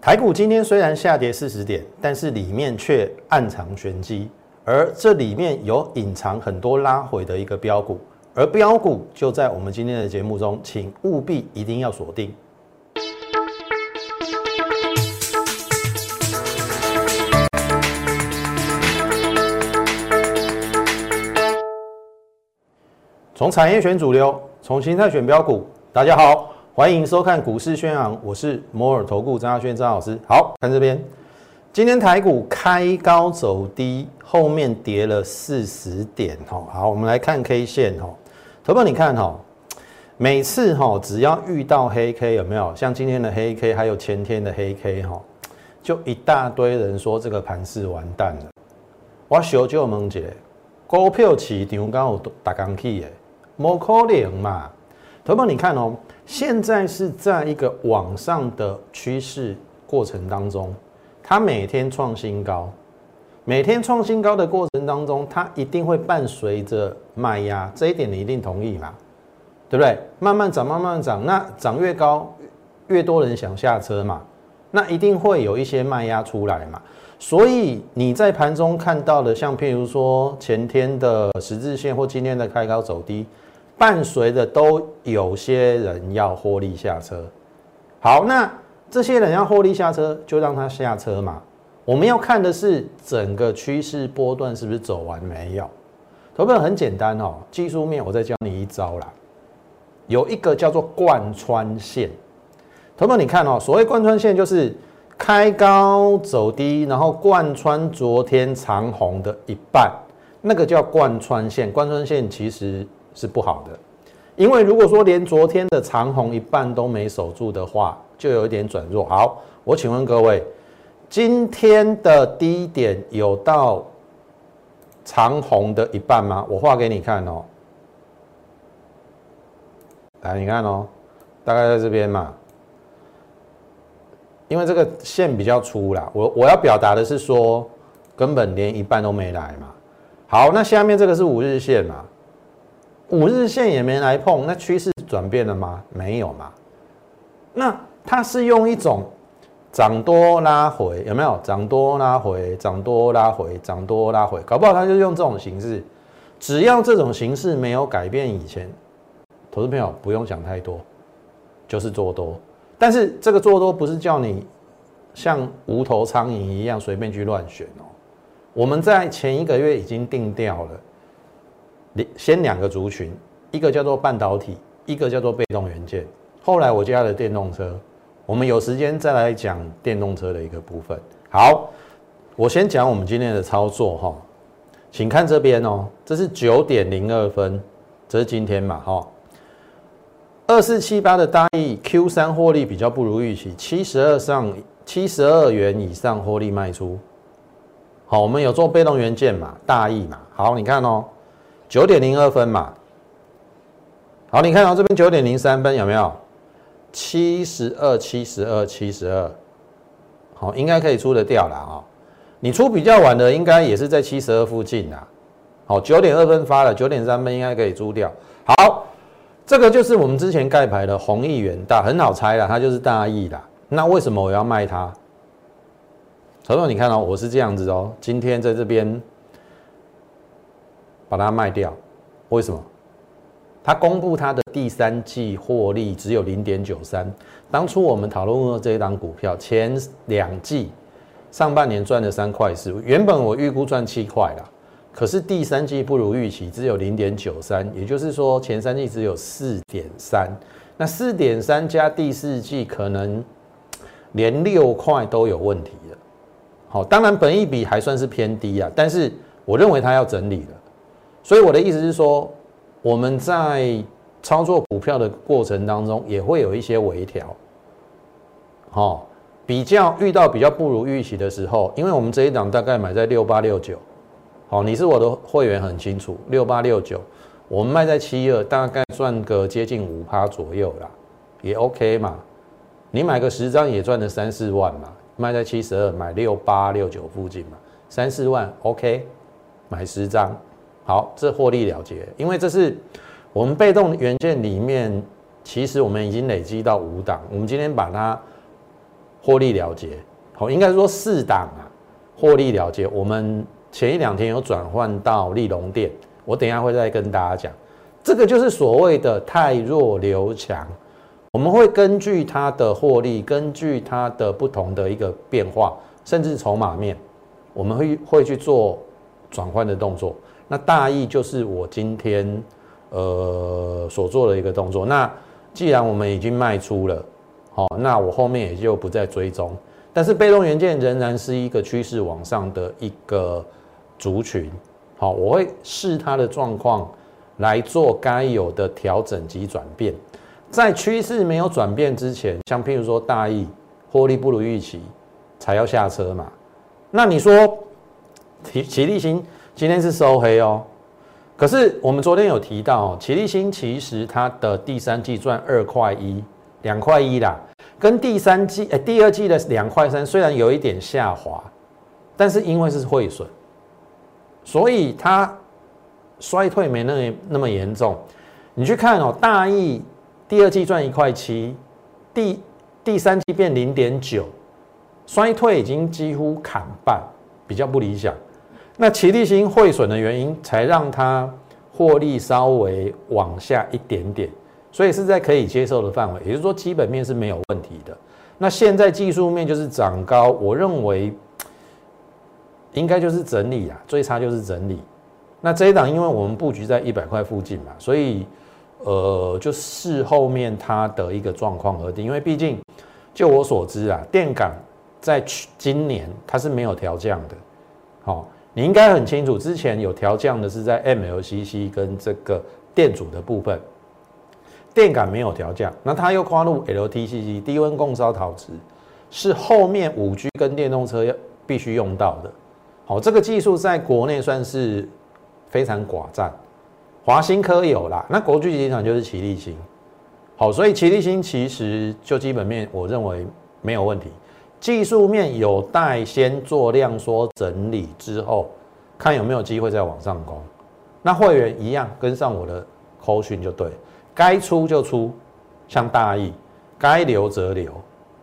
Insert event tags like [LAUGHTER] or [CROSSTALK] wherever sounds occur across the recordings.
台股今天虽然下跌四十点，但是里面却暗藏玄机，而这里面有隐藏很多拉回的一个标股，而标股就在我们今天的节目中，请务必一定要锁定。从产业选主流，从形态选标股。大家好。欢迎收看股市宣扬，我是摩尔投顾张亚轩张老师。好看这边，今天台股开高走低，后面跌了四十点哈。好，我们来看 K 线哈。投保你看哈，每次哈只要遇到黑 K 有没有？像今天的黑 K，还有前天的黑 K 哈，就一大堆人说这个盘势完蛋了。我小就问一股票市场刚有大刚起的，冇可能嘛？投保你看哦。现在是在一个往上的趋势过程当中，它每天创新高，每天创新高的过程当中，它一定会伴随着卖压，这一点你一定同意嘛？对不对？慢慢涨，慢慢涨，那涨越高，越多人想下车嘛，那一定会有一些卖压出来嘛。所以你在盘中看到的，像譬如说前天的十字线或今天的开高走低。伴随的都有些人要获利下车，好，那这些人要获利下车，就让他下车嘛。我们要看的是整个趋势波段是不是走完没有？投票很简单哦，技术面我再教你一招啦，有一个叫做贯穿线。投票你看哦，所谓贯穿线就是开高走低，然后贯穿昨天长红的一半，那个叫贯穿线。贯穿线其实。是不好的，因为如果说连昨天的长红一半都没守住的话，就有一点转弱。好，我请问各位，今天的低点有到长红的一半吗？我画给你看哦。来，你看哦，大概在这边嘛。因为这个线比较粗啦，我我要表达的是说，根本连一半都没来嘛。好，那下面这个是五日线嘛。五日线也没来碰，那趋势转变了吗？没有嘛。那它是用一种涨多拉回，有没有？涨多拉回，涨多拉回，涨多拉回，搞不好它就是用这种形式。只要这种形式没有改变，以前投资朋友不用想太多，就是做多。但是这个做多不是叫你像无头苍蝇一样随便去乱选哦。我们在前一个月已经定掉了。先两个族群，一个叫做半导体，一个叫做被动元件。后来我加了电动车，我们有时间再来讲电动车的一个部分。好，我先讲我们今天的操作哈，请看这边哦，这是九点零二分，这是今天嘛哈，二四七八的大益 Q 三获利比较不如预期，七十二上七十二元以上获利卖出。好，我们有做被动元件嘛，大意嘛，好，你看哦。九点零二分嘛，好，你看到这边九点零三分有没有？七十二、七十二、七十二，好，应该可以出得掉了啊。你出比较晚的，应该也是在七十二附近啊。好，九点二分发了，九点三分应该可以出掉。好，这个就是我们之前盖牌的弘毅远大，很好猜啦，它就是大益啦。那为什么我要卖它？曹总，你看到我是这样子哦，今天在这边。把它卖掉，为什么？他公布他的第三季获利只有零点九三。当初我们讨论过这一档股票，前两季上半年赚了三块四，原本我预估赚七块啦，可是第三季不如预期，只有零点九三，也就是说前三季只有四点三。那四点三加第四季可能连六块都有问题了。好，当然本益比还算是偏低啊，但是我认为它要整理了。所以我的意思是说，我们在操作股票的过程当中，也会有一些微调。好，比较遇到比较不如预期的时候，因为我们这一档大概买在六八六九，好，你是我的会员很清楚，六八六九，我们卖在七二，大概赚个接近五趴左右啦，也 OK 嘛。你买个十张也赚了三四万嘛，卖在七十二，买六八六九附近嘛，三四万 OK，买十张。好，这获利了结，因为这是我们被动元件里面，其实我们已经累积到五档，我们今天把它获利了结，好，应该说四档啊，获利了结。我们前一两天有转换到利隆店，我等一下会再跟大家讲，这个就是所谓的太弱留强。我们会根据它的获利，根据它的不同的一个变化，甚至筹码面，我们会会去做转换的动作。那大意就是我今天呃所做的一个动作。那既然我们已经卖出了，好，那我后面也就不再追踪。但是被动元件仍然是一个趋势往上的一个族群，好，我会视它的状况来做该有的调整及转变。在趋势没有转变之前，像譬如说大意获利不如预期，才要下车嘛。那你说奇奇力新今天是收黑哦，可是我们昨天有提到，奇力新其实它的第三季赚二块一、两块一啦，跟第三季诶第二季的两块三虽然有一点下滑，但是因为是汇损，所以它衰退没那那么严重。你去看哦，大益。第二季赚一块七，第第三季变零点九，衰退已经几乎砍半，比较不理想。那齐力新汇损的原因，才让它获利稍微往下一点点，所以是在可以接受的范围，也就是说基本面是没有问题的。那现在技术面就是涨高，我认为 [TSK] 应该就是整理啊，最差就是整理。那这一档因为我们布局在一百块附近嘛，所以。呃，就视后面它的一个状况而定，因为毕竟就我所知啊，电感在去今年它是没有调降的。好，你应该很清楚，之前有调降的是在 MLCC 跟这个电阻的部分，电感没有调降，那它又跨入 LTCC 低温共烧陶瓷，是后面五 G 跟电动车要必须用到的。好，这个技术在国内算是非常寡占。华新科有啦，那国巨集团就是齐力新，好，所以齐力新其实就基本面我认为没有问题，技术面有待先做量缩整理之后，看有没有机会再往上攻。那会员一样跟上我的口讯就对，该出就出，像大意，该留则留，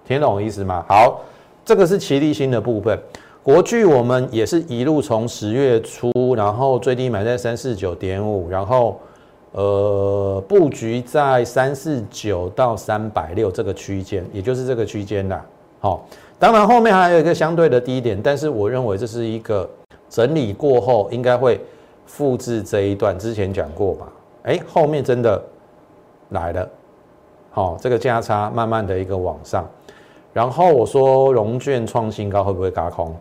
听懂我意思吗？好，这个是齐力新的部分。国巨我们也是一路从十月初，然后最低买在三四九点五，然后呃布局在三四九到三百六这个区间，也就是这个区间啦。好，当然后面还有一个相对的低点，但是我认为这是一个整理过后应该会复制这一段，之前讲过吧？哎，后面真的来了，好，这个价差慢慢的一个往上，然后我说融券创新高会不会嘎空？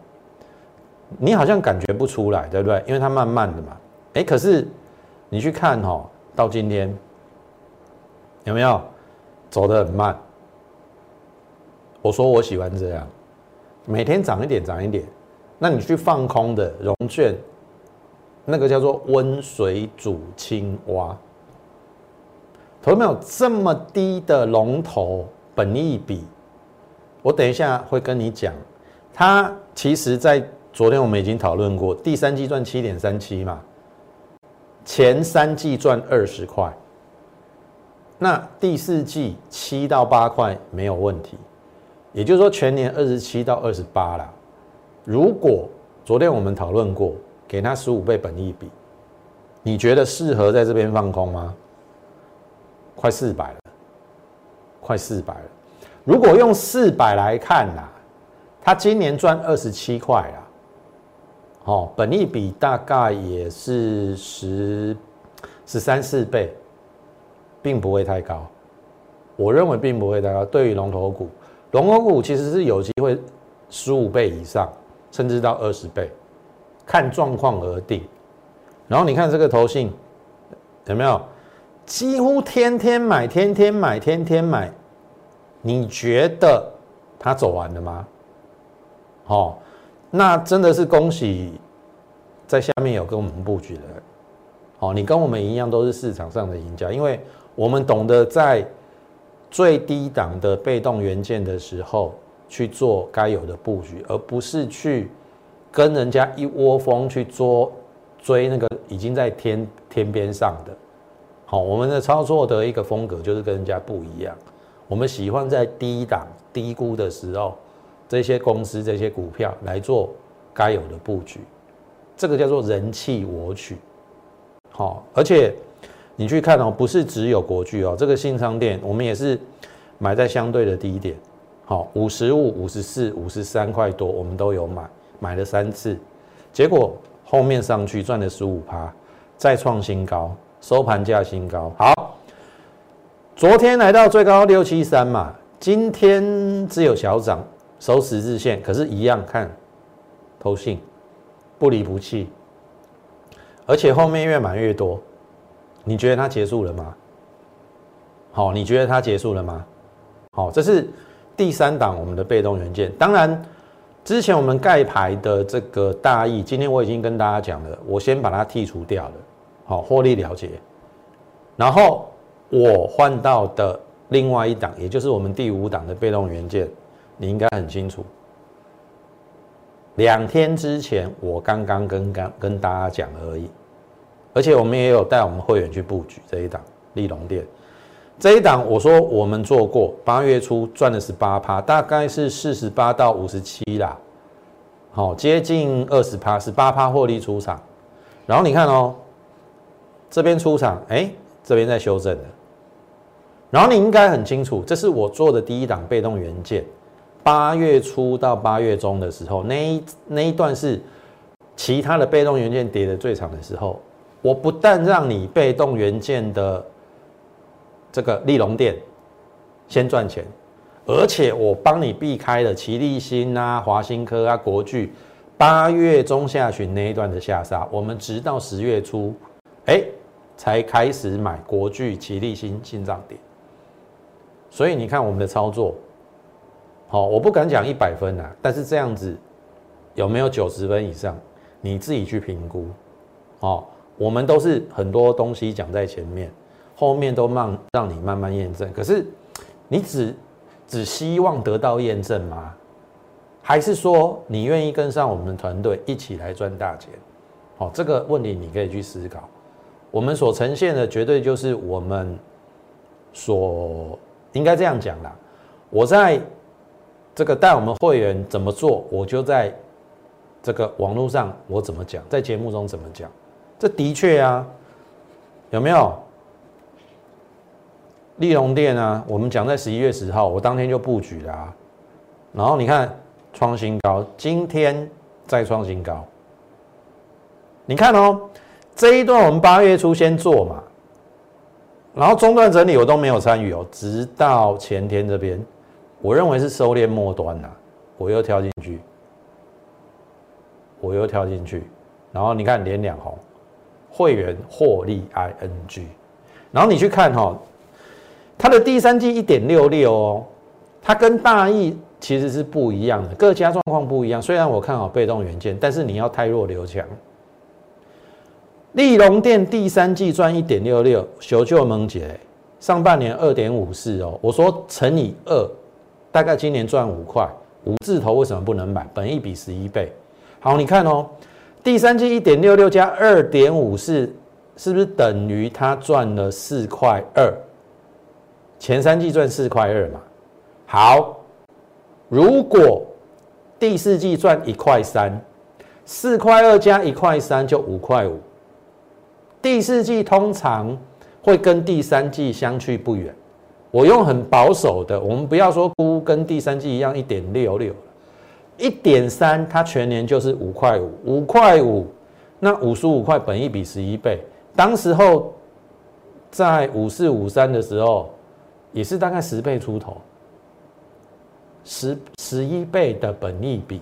你好像感觉不出来，对不对？因为它慢慢的嘛，哎，可是你去看哈，到今天有没有走得很慢？我说我喜欢这样，每天涨一点，涨一点。那你去放空的融券，那个叫做温水煮青蛙，头没有这么低的龙头本益比，我等一下会跟你讲，它其实在。昨天我们已经讨论过，第三季赚七点三七嘛，前三季赚二十块，那第四季七到八块没有问题，也就是说全年二十七到二十八啦。如果昨天我们讨论过，给他十五倍本益比，你觉得适合在这边放空吗？快四百了，快四百了。如果用四百来看呐，他今年赚二十七块啦。哦，本益比大概也是十十三四倍，并不会太高。我认为并不会太高。对于龙头股，龙头股其实是有机会十五倍以上，甚至到二十倍，看状况而定。然后你看这个头信有没有？几乎天天买，天天买，天天买。你觉得它走完了吗？好。那真的是恭喜，在下面有跟我们布局的，好，你跟我们一样都是市场上的赢家，因为我们懂得在最低档的被动元件的时候去做该有的布局，而不是去跟人家一窝蜂去做追那个已经在天天边上的。好，我们的操作的一个风格就是跟人家不一样，我们喜欢在低档低估的时候这些公司、这些股票来做该有的布局，这个叫做人气我取。好，而且你去看哦，不是只有国巨哦，这个信昌店我们也是买在相对的低点。好，五十五、五十四、五十三块多，我们都有买，买了三次，结果后面上去赚了十五趴，再创新高，收盘价新高。好，昨天来到最高六七三嘛，今天只有小涨，收十日线，可是，一样看，投信不离不弃，而且后面越买越多，你觉得它结束了吗？好，你觉得它结束了吗？好，这是。第三档，我们的被动元件，当然，之前我们盖牌的这个大意，今天我已经跟大家讲了，我先把它剔除掉了，好，获利了结。然后我换到的另外一档，也就是我们第五档的被动元件，你应该很清楚。两天之前，我刚刚跟刚跟大家讲而已，而且我们也有带我们会员去布局这一档利隆店。这一档我说我们做过，八月初赚的是八趴，大概是四十八到五十七啦，好接近二十趴，十八趴获利出场。然后你看哦，这边出场，哎，这边在修正的。然后你应该很清楚，这是我做的第一档被动元件，八月初到八月中的时候，那一那一段是其他的被动元件跌的最长的时候，我不但让你被动元件的。这个利隆店先赚钱，而且我帮你避开了奇力新啊、华新科啊、国巨八月中下旬那一段的下杀，我们直到十月初，哎，才开始买国巨、奇力新新涨点。所以你看我们的操作，好，我不敢讲一百分啊，但是这样子有没有九十分以上，你自己去评估。哦，我们都是很多东西讲在前面。后面都慢让你慢慢验证，可是你只只希望得到验证吗？还是说你愿意跟上我们团队一起来赚大钱？好，这个问题你可以去思考。我们所呈现的绝对就是我们所应该这样讲啦。我在这个带我们会员怎么做，我就在这个网络上我怎么讲，在节目中怎么讲，这的确啊，有没有？利隆店啊，我们讲在十一月十号，我当天就布局了啊。然后你看创新高，今天再创新高。你看哦，这一段我们八月初先做嘛，然后中段整理我都没有参与哦，直到前天这边，我认为是收敛末端呐，我又跳进去，我又跳进去，然后你看连两红，会员获利 ing，然后你去看哈。它的第三季一点六六哦，它跟大益其实是不一样的，各家状况不一样。虽然我看好被动元件，但是你要太弱留强。利隆店第三季赚一点六六，求救萌姐，上半年二点五四哦，我说乘以二，大概今年赚五块，五字头为什么不能买？本一比十一倍。好，你看哦，第三季一点六六加二点五四，是不是等于它赚了四块二？前三季赚四块二嘛，好，如果第四季赚一块三，四块二加一块三就五块五。第四季通常会跟第三季相去不远，我用很保守的，我们不要说估跟第三季一样一点六六一点三它全年就是五块五，五块五，那五十五块本一比十一倍，当时候在五四五三的时候。也是大概十倍出头，十十一倍的本益比，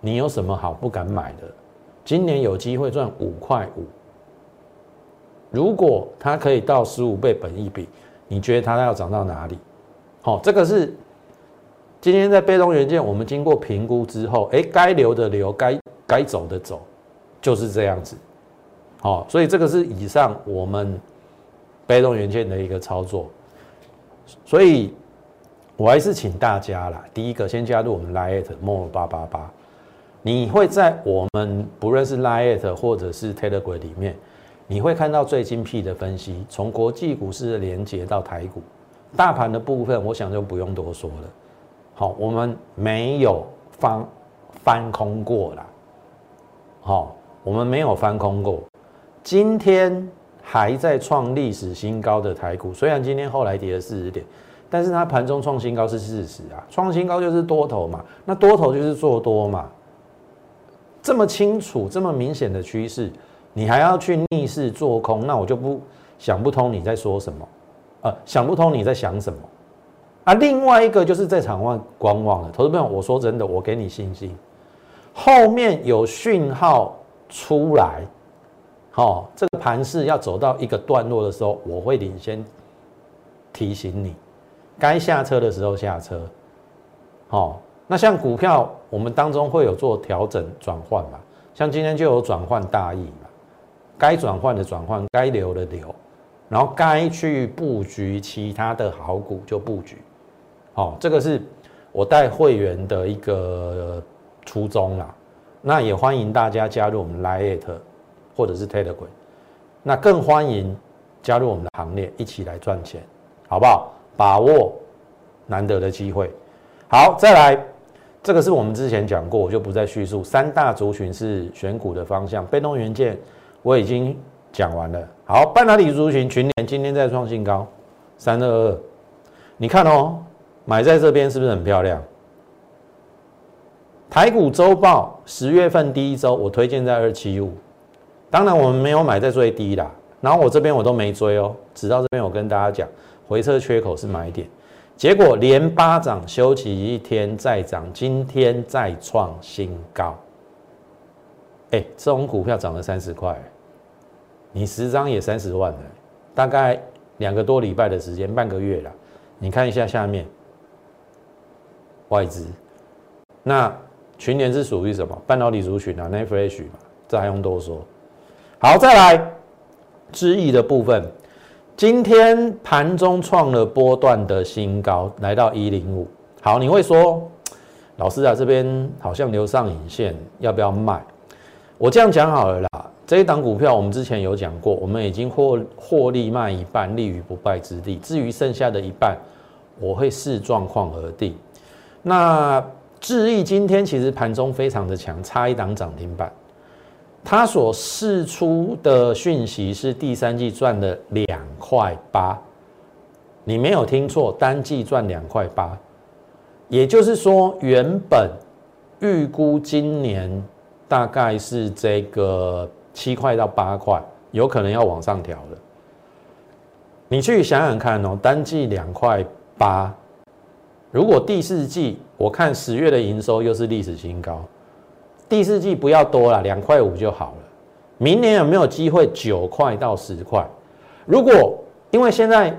你有什么好不敢买的？今年有机会赚五块五，如果它可以到十五倍本益比，你觉得它要涨到哪里？好，这个是今天在被动元件，我们经过评估之后，哎，该留的留，该该走的走，就是这样子。好，所以这个是以上我们被动元件的一个操作。所以，我还是请大家啦。第一个，先加入我们 Lite More 八八八，你会在我们不论是 Lite 或者是 Telegram 里面，你会看到最精辟的分析，从国际股市的连接到台股、大盘的部分，我想就不用多说了。好，我们没有翻翻空过啦。好，我们没有翻空过。今天还在创历史新高。的台股虽然今天后来跌了四十点，但是它盘中创新高是事实啊。创新高就是多头嘛，那多头就是做多嘛。这么清楚、这么明显的趋势，你还要去逆势做空，那我就不想不通你在说什么，呃，想不通你在想什么。啊，另外一个就是在场外观望的投资朋友，我说真的，我给你信心，后面有讯号出来，好，这个盘势要走到一个段落的时候，我会领先提醒你，该下车的时候下车，好。那像股票，我们当中会有做调整转换嘛？像今天就有转换大意嘛，该转换的转换，该留的留，然后该去布局其他的好股就布局。好，这个是我带会员的一个初衷啦。那也欢迎大家加入我们 Lite 或者是 Telegram，那更欢迎加入我们的行列，一起来赚钱，好不好？把握难得的机会。好，再来。这个是我们之前讲过，我就不再叙述。三大族群是选股的方向，被动元件我已经讲完了。好，半导体族群群联今天在创新高，三二二。你看哦，买在这边是不是很漂亮？台股周报十月份第一周，我推荐在二七五。当然我们没有买在最低啦，然后我这边我都没追哦，直到这边我跟大家讲，回撤缺口是买点。结果连八涨休息一天再涨，今天再创新高。哎，这种股票涨了三十块，你十张也三十万了，大概两个多礼拜的时间，半个月了。你看一下下面外资，那群年是属于什么？半导体族群啊 n e f r e s h 嘛，这还用多说？好，再来知易的部分。今天盘中创了波段的新高，来到一零五。好，你会说，老师啊，这边好像留上影线，要不要卖？我这样讲好了啦。这一档股票我们之前有讲过，我们已经获获利卖一半，立于不败之地。至于剩下的一半，我会视状况而定。那智毅今天其实盘中非常的强，差一档涨停板。它所释出的讯息是第三季赚了两块八，你没有听错，单季赚两块八，也就是说原本预估今年大概是这个七块到八块，有可能要往上调了。你去想想看哦，单季两块八，如果第四季我看十月的营收又是历史新高。第四季不要多了，两块五就好了。明年有没有机会九块到十块？如果因为现在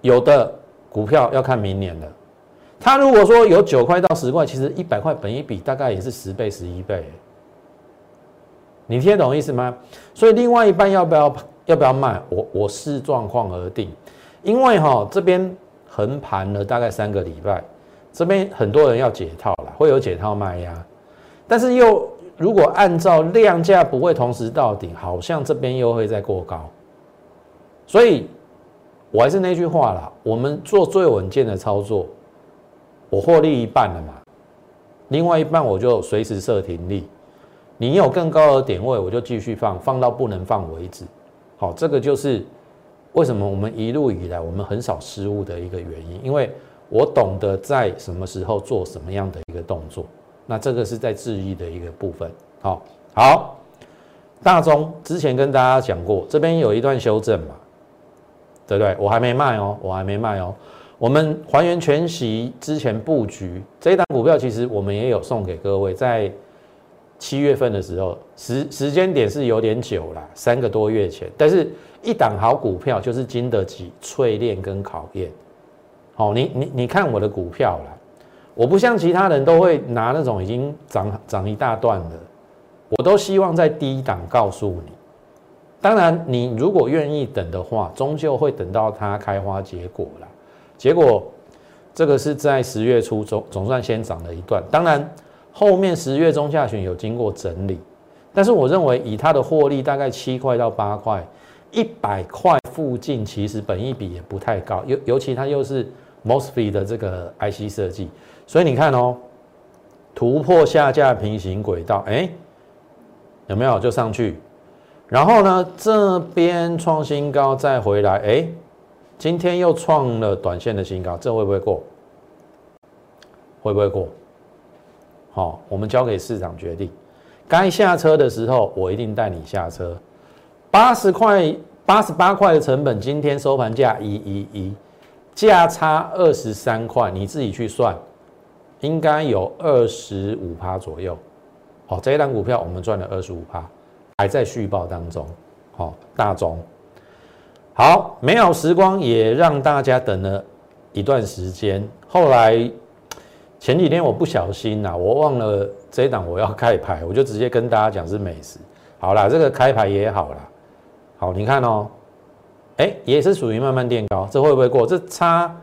有的股票要看明年的，它如果说有九块到十块，其实一百块本一比大概也是十倍、十一倍。你听得懂意思吗？所以另外一半要不要要不要卖？我我视状况而定。因为哈这边横盘了大概三个礼拜，这边很多人要解套了，会有解套卖压。但是又如果按照量价不会同时到顶，好像这边又会再过高，所以我还是那句话啦，我们做最稳健的操作，我获利一半了嘛，另外一半我就随时设停利，你有更高的点位，我就继续放，放到不能放为止。好，这个就是为什么我们一路以来我们很少失误的一个原因，因为我懂得在什么时候做什么样的一个动作。那这个是在质疑的一个部分，好，好，大中之前跟大家讲过，这边有一段修正嘛，对不对？我还没卖哦，我还没卖哦。我们还原全息之前布局这一档股票，其实我们也有送给各位，在七月份的时候，时时间点是有点久了，三个多月前，但是一档好股票就是经得起淬炼跟考验。好，你你你看我的股票了。我不像其他人都会拿那种已经涨涨一大段的，我都希望在低档告诉你。当然，你如果愿意等的话，终究会等到它开花结果了。结果这个是在十月初总总算先涨了一段，当然后面十月中下旬有经过整理，但是我认为以它的获利大概七块到八块，一百块附近，其实本益比也不太高，尤尤其它又是 mosfet 的这个 IC 设计，所以你看哦，突破下架平行轨道，哎，有没有就上去？然后呢，这边创新高再回来，哎，今天又创了短线的新高，这会不会过？会不会过？好，我们交给市场决定。该下车的时候，我一定带你下车。八十块、八十八块的成本，今天收盘价一一一，价差二十三块，你自己去算，应该有二十五趴左右。好，这一档股票我们赚了二十五趴，还在续报当中。好，大中。好，美好时光也让大家等了一段时间，后来。前几天我不小心呐，我忘了这一档我要开牌，我就直接跟大家讲是美食。好啦，这个开牌也好啦。好，你看哦，哎，也是属于慢慢垫高，这会不会过？这差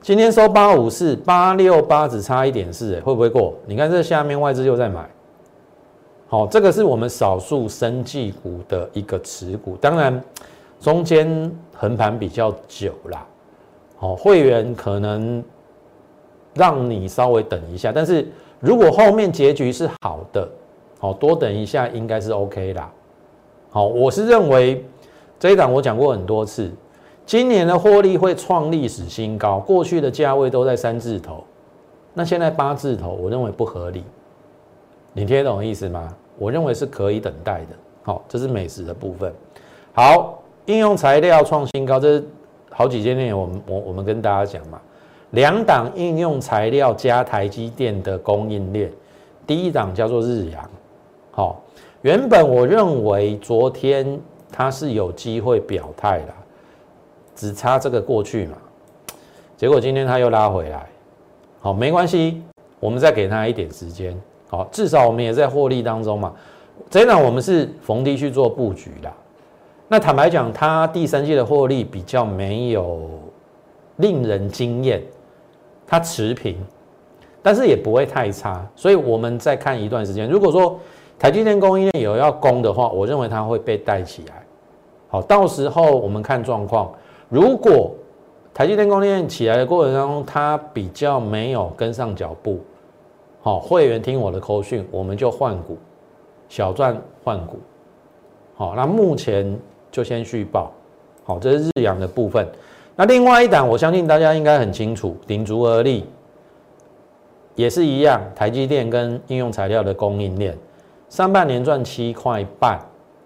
今天收八五四八六八，只差一点四，哎，会不会过？你看这下面外资又在买。好，这个是我们少数生技股的一个持股，当然中间横盘比较久啦。好，会员可能。让你稍微等一下，但是如果后面结局是好的，好多等一下应该是 OK 啦。好，我是认为这一档我讲过很多次，今年的获利会创历史新高，过去的价位都在三字头，那现在八字头，我认为不合理。你听懂意思吗？我认为是可以等待的。好，这是美食的部分。好，应用材料创新高，这是好几件内容，我们我我们跟大家讲嘛。两档应用材料加台积电的供应链，第一档叫做日阳，好，原本我认为昨天他是有机会表态的，只差这个过去嘛，结果今天他又拉回来，好，没关系，我们再给他一点时间，好，至少我们也在获利当中嘛，这一档我们是逢低去做布局的，那坦白讲，他第三季的获利比较没有令人惊艳。它持平，但是也不会太差，所以我们再看一段时间。如果说台积电供应链有要攻的话，我认为它会被带起来。好，到时候我们看状况。如果台积电供应链起来的过程当中，它比较没有跟上脚步，好，会员听我的口讯，我们就换股，小赚换股。好，那目前就先续报。好，这是日阳的部分。那另外一档，我相信大家应该很清楚，鼎足而立，也是一样，台积电跟应用材料的供应链，上半年赚七块半，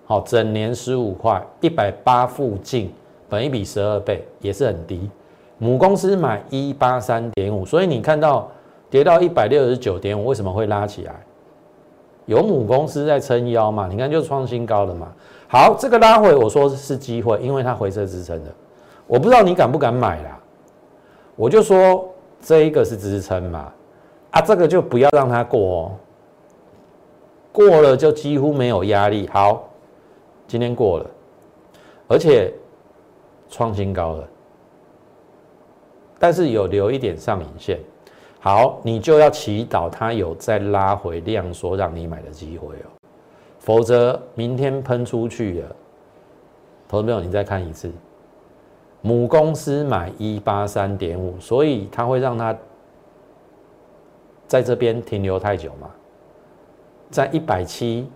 好，整年十五块，一百八附近，本一比十二倍，也是很低。母公司买一八三点五，所以你看到跌到一百六十九点五，为什么会拉起来？有母公司在撑腰嘛？你看就创新高了嘛。好，这个拉回我说是机会，因为它回撤支撑的。我不知道你敢不敢买啦，我就说这一个是支撑嘛，啊，这个就不要让它过哦，过了就几乎没有压力。好，今天过了，而且创新高了，但是有留一点上影线。好，你就要祈祷它有再拉回量缩让你买的机会哦，否则明天喷出去了，投资朋友你再看一次。母公司买一八三点五，所以它会让它在这边停留太久吗？在一百七、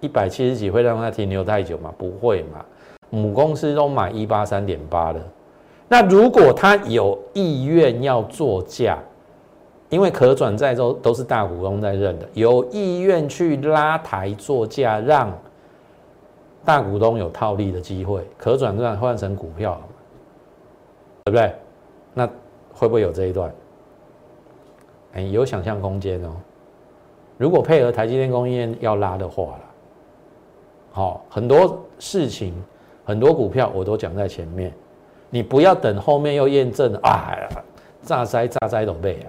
一百七十几会让它停留太久吗？不会嘛。母公司都买一八三点八了，那如果它有意愿要做价，因为可转债都都是大股东在认的，有意愿去拉抬做价让。大股东有套利的机会，可转债换成股票，对不对？那会不会有这一段？哎，有想象空间哦。如果配合台积电供应链要拉的话了，好，很多事情，很多股票我都讲在前面，你不要等后面又验证啊，炸灾炸灾都背啊，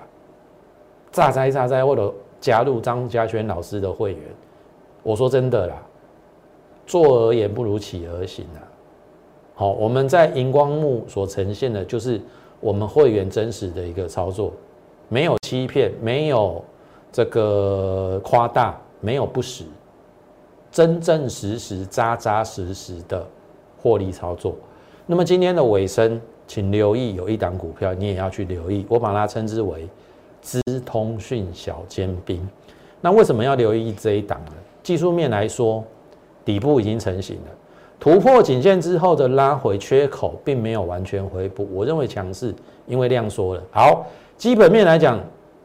炸灾炸灾或者加入张家轩老师的会员，我说真的啦。坐而言不如起而行啊！好，我们在荧光幕所呈现的就是我们会员真实的一个操作，没有欺骗，没有这个夸大，没有不实，真正实实扎扎实实的获利操作。那么今天的尾声，请留意有一档股票，你也要去留意，我把它称之为资通讯小尖兵。那为什么要留意这一档呢？技术面来说，底部已经成型了，突破颈线之后的拉回缺口并没有完全回补，我认为强势，因为量缩了。好，基本面来讲。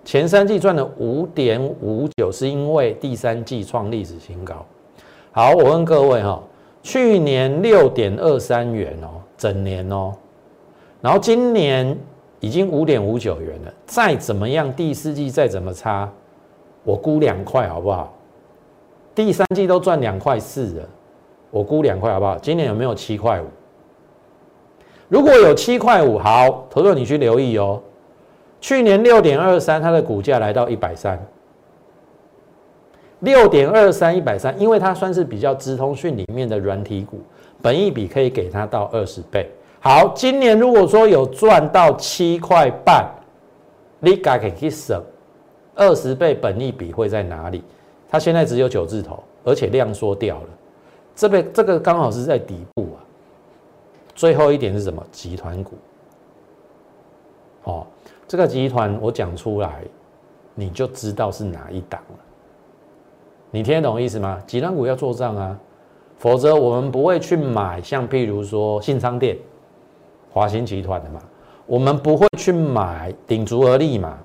前三季赚了五点五九，是因为第三季创历史新高。好，我问各位哈，去年六点二三元哦，整年哦，然后今年已经五点五九元了，再怎么样，第四季再怎么差，我估两块好不好？第三季都赚两块四了，我估两块好不好？今年有没有七块五？如果有七块五，好，投资你去留意哦。去年六点二三，它的股价来到一百三，六点二三一百三，因为它算是比较直通讯里面的软体股，本益比可以给它到二十倍。好，今年如果说有赚到七块半，你该可以省二十倍本益比会在哪里？它现在只有九字头，而且量缩掉了，这边这个刚好是在底部啊。最后一点是什么？集团股，哦。这个集团我讲出来，你就知道是哪一档了。你听得懂意思吗？集团股要做账啊，否则我们不会去买像譬如说信昌店、华兴集团的嘛，我们不会去买鼎足而立嘛。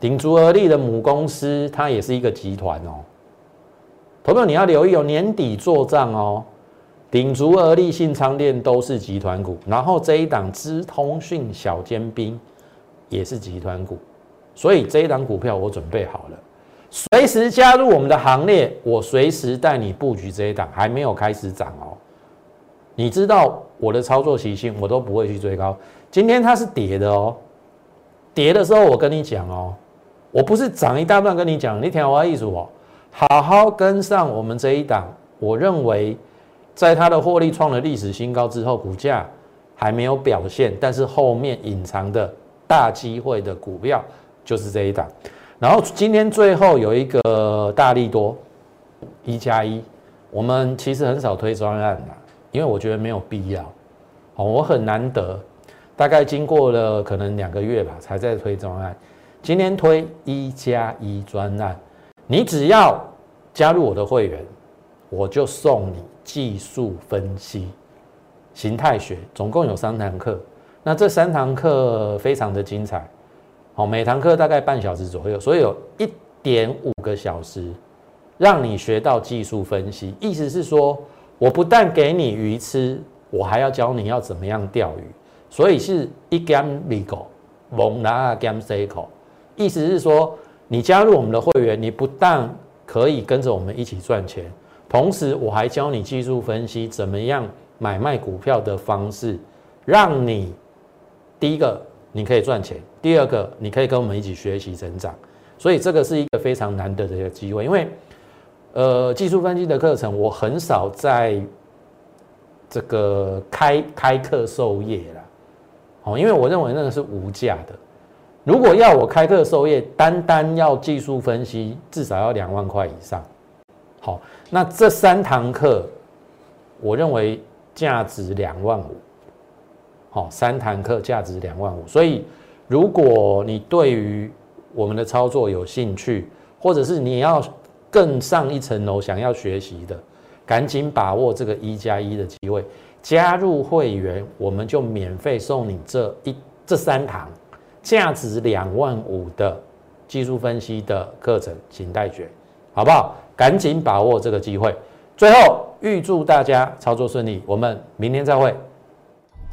鼎足而立的母公司它也是一个集团哦。朋友你要留意哦，年底做账哦，鼎足而立、信昌店都是集团股，然后这一档资通讯小尖兵。也是集团股，所以这一档股票我准备好了，随时加入我们的行列，我随时带你布局这一档，还没有开始涨哦。你知道我的操作习性，我都不会去追高。今天它是跌的哦，跌的时候我跟你讲哦，我不是涨一大段跟你讲，你听我意思哦，好好跟上我们这一档。我认为，在它的获利创了历史新高之后，股价还没有表现，但是后面隐藏的。大机会的股票就是这一档，然后今天最后有一个大力多一加一，我们其实很少推专案的，因为我觉得没有必要。哦，我很难得，大概经过了可能两个月吧，才在推专案。今天推一加一专案，你只要加入我的会员，我就送你技术分析、形态学，总共有三堂课。那这三堂课非常的精彩，好，每堂课大概半小时左右，所以有一点五个小时，让你学到技术分析。意思是说，我不但给你鱼吃，我还要教你要怎么样钓鱼。所以是一 game legal，蒙拿 game cycle。意思是说，你加入我们的会员，你不但可以跟着我们一起赚钱，同时我还教你技术分析，怎么样买卖股票的方式，让你。第一个，你可以赚钱；第二个，你可以跟我们一起学习成长。所以这个是一个非常难得的一个机会。因为，呃，技术分析的课程我很少在这个开开课授业啦，哦，因为我认为那个是无价的。如果要我开课授业，单单要技术分析，至少要两万块以上。好，那这三堂课，我认为价值两万五。好，三堂课价值两万五，所以如果你对于我们的操作有兴趣，或者是你要更上一层楼想要学习的，赶紧把握这个一加一的机会，加入会员，我们就免费送你这一这三堂价值两万五的技术分析的课程，请代学，好不好？赶紧把握这个机会。最后预祝大家操作顺利，我们明天再会。